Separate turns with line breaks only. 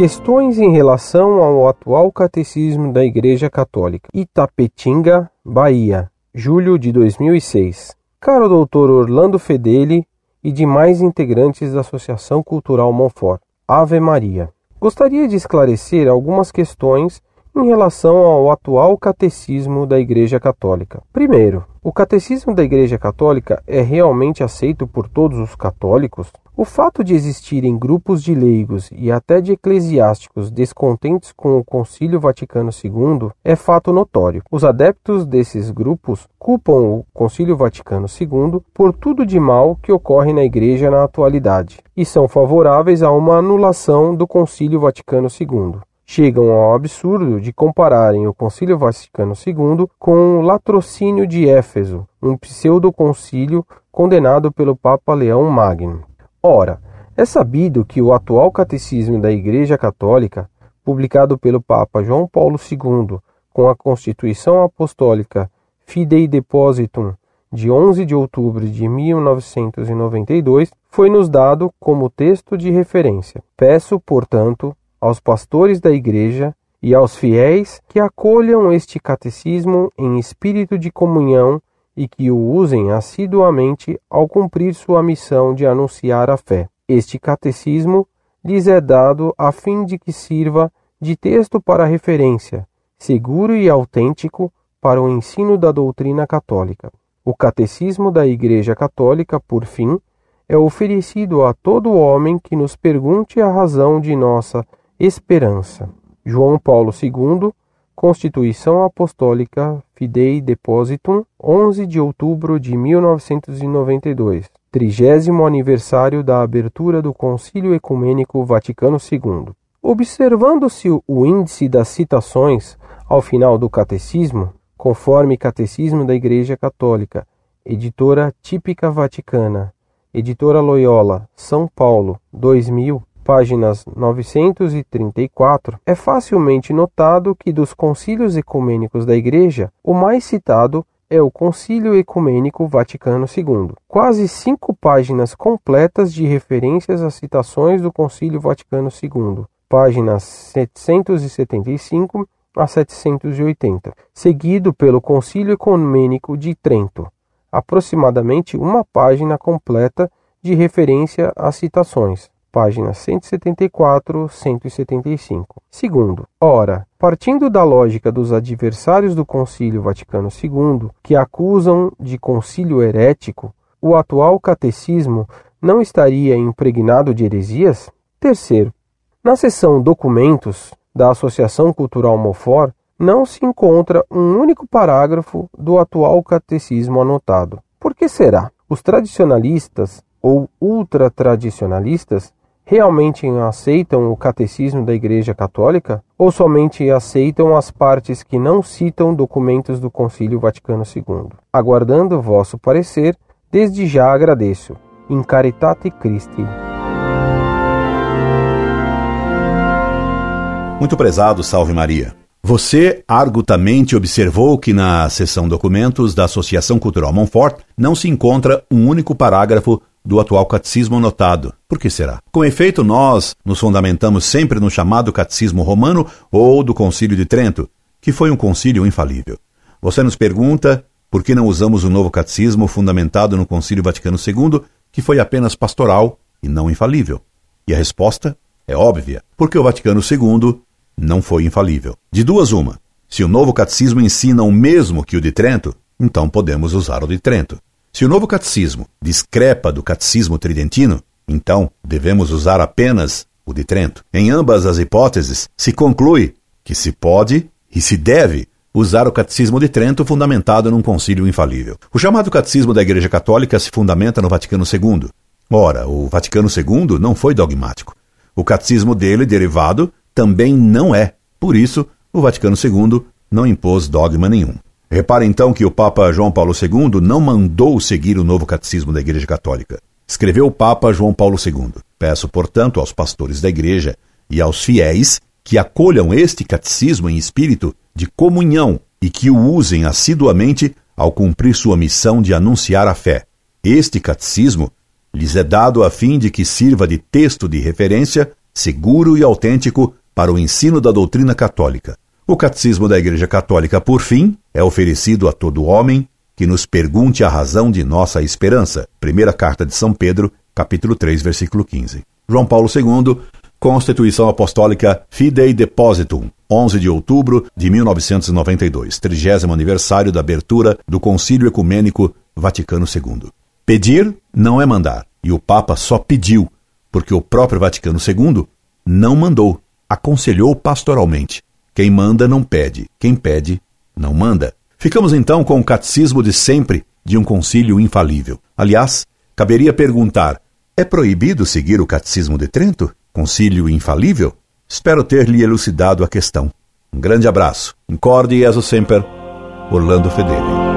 Questões em relação ao atual catecismo da Igreja Católica. Itapetinga, Bahia, julho de 2006. Caro doutor Orlando Fedeli e demais integrantes da Associação Cultural Monfort. Ave Maria. Gostaria de esclarecer algumas questões em relação ao atual catecismo da Igreja Católica. Primeiro, o catecismo da Igreja Católica é realmente aceito por todos os católicos? O fato de existirem grupos de leigos e até de eclesiásticos descontentes com o Concílio Vaticano II é fato notório. Os adeptos desses grupos culpam o Concílio Vaticano II por tudo de mal que ocorre na Igreja na atualidade e são favoráveis a uma anulação do Concílio Vaticano II chegam ao absurdo de compararem o Concílio Vaticano II com o latrocínio de Éfeso, um pseudo-concílio condenado pelo Papa Leão Magno. Ora, é sabido que o atual Catecismo da Igreja Católica, publicado pelo Papa João Paulo II com a Constituição Apostólica Fidei Depositum de 11 de outubro de 1992, foi nos dado como texto de referência. Peço, portanto, aos pastores da Igreja e aos fiéis que acolham este catecismo em espírito de comunhão e que o usem assiduamente ao cumprir sua missão de anunciar a fé. Este catecismo lhes é dado a fim de que sirva de texto para referência, seguro e autêntico para o ensino da doutrina católica. O catecismo da Igreja Católica, por fim, é oferecido a todo homem que nos pergunte a razão de nossa Esperança. João Paulo II, Constituição Apostólica Fidei Depositum, 11 de outubro de 1992, trigésimo aniversário da abertura do Concílio Ecumênico Vaticano II. Observando-se o índice das citações ao final do Catecismo, conforme Catecismo da Igreja Católica, editora típica vaticana, editora Loyola, São Paulo, 2000, páginas 934, é facilmente notado que dos concílios ecumênicos da Igreja, o mais citado é o Concílio Ecumênico Vaticano II. Quase cinco páginas completas de referências às citações do Concílio Vaticano II, páginas 775 a 780, seguido pelo Concílio Ecumênico de Trento, aproximadamente uma página completa de referência às citações páginas 174 175. Segundo, ora, partindo da lógica dos adversários do Concílio Vaticano II, que acusam de concílio herético, o atual catecismo não estaria impregnado de heresias? Terceiro, na seção Documentos da Associação Cultural Mofor, não se encontra um único parágrafo do atual catecismo anotado. Por que será? Os tradicionalistas ou ultratradicionalistas realmente aceitam o catecismo da Igreja Católica ou somente aceitam as partes que não citam documentos do Concílio Vaticano II? Aguardando vosso parecer, desde já agradeço. In caritate Christi.
Muito prezado, Salve Maria. Você argutamente observou que na seção documentos da Associação Cultural Montfort não se encontra um único parágrafo do atual catecismo anotado. Por que será? Com efeito, nós nos fundamentamos sempre no chamado catecismo romano ou do Concílio de Trento, que foi um concílio infalível. Você nos pergunta por que não usamos o novo catecismo fundamentado no Concílio Vaticano II, que foi apenas pastoral e não infalível. E a resposta é óbvia, porque o Vaticano II não foi infalível. De duas uma. Se o novo catecismo ensina o mesmo que o de Trento, então podemos usar o de Trento. Se o novo catecismo discrepa do catecismo tridentino, então devemos usar apenas o de Trento. Em ambas as hipóteses, se conclui que se pode e se deve usar o catecismo de Trento fundamentado num concílio infalível. O chamado catecismo da Igreja Católica se fundamenta no Vaticano II. Ora, o Vaticano II não foi dogmático. O catecismo dele, derivado, também não é. Por isso, o Vaticano II não impôs dogma nenhum. Repare então que o Papa João Paulo II não mandou seguir o novo catecismo da Igreja Católica. Escreveu o Papa João Paulo II. Peço, portanto, aos pastores da Igreja e aos fiéis que acolham este catecismo em espírito de comunhão e que o usem assiduamente ao cumprir sua missão de anunciar a fé. Este catecismo lhes é dado a fim de que sirva de texto de referência seguro e autêntico para o ensino da doutrina católica. O Catecismo da Igreja Católica, por fim, é oferecido a todo homem que nos pergunte a razão de nossa esperança. Primeira carta de São Pedro, capítulo 3, versículo 15. João Paulo II, Constituição Apostólica Fidei Depositum, 11 de outubro de 1992, trigésimo aniversário da abertura do Concílio Ecumênico Vaticano II. Pedir não é mandar, e o Papa só pediu, porque o próprio Vaticano II não mandou, aconselhou pastoralmente. Quem manda não pede, quem pede não manda. Ficamos então com o catecismo de sempre de um concílio infalível. Aliás, caberia perguntar: é proibido seguir o catecismo de Trento? Concílio infalível? Espero ter lhe elucidado a questão. Um grande abraço. Incorde Jesus Semper, Orlando Fedeli.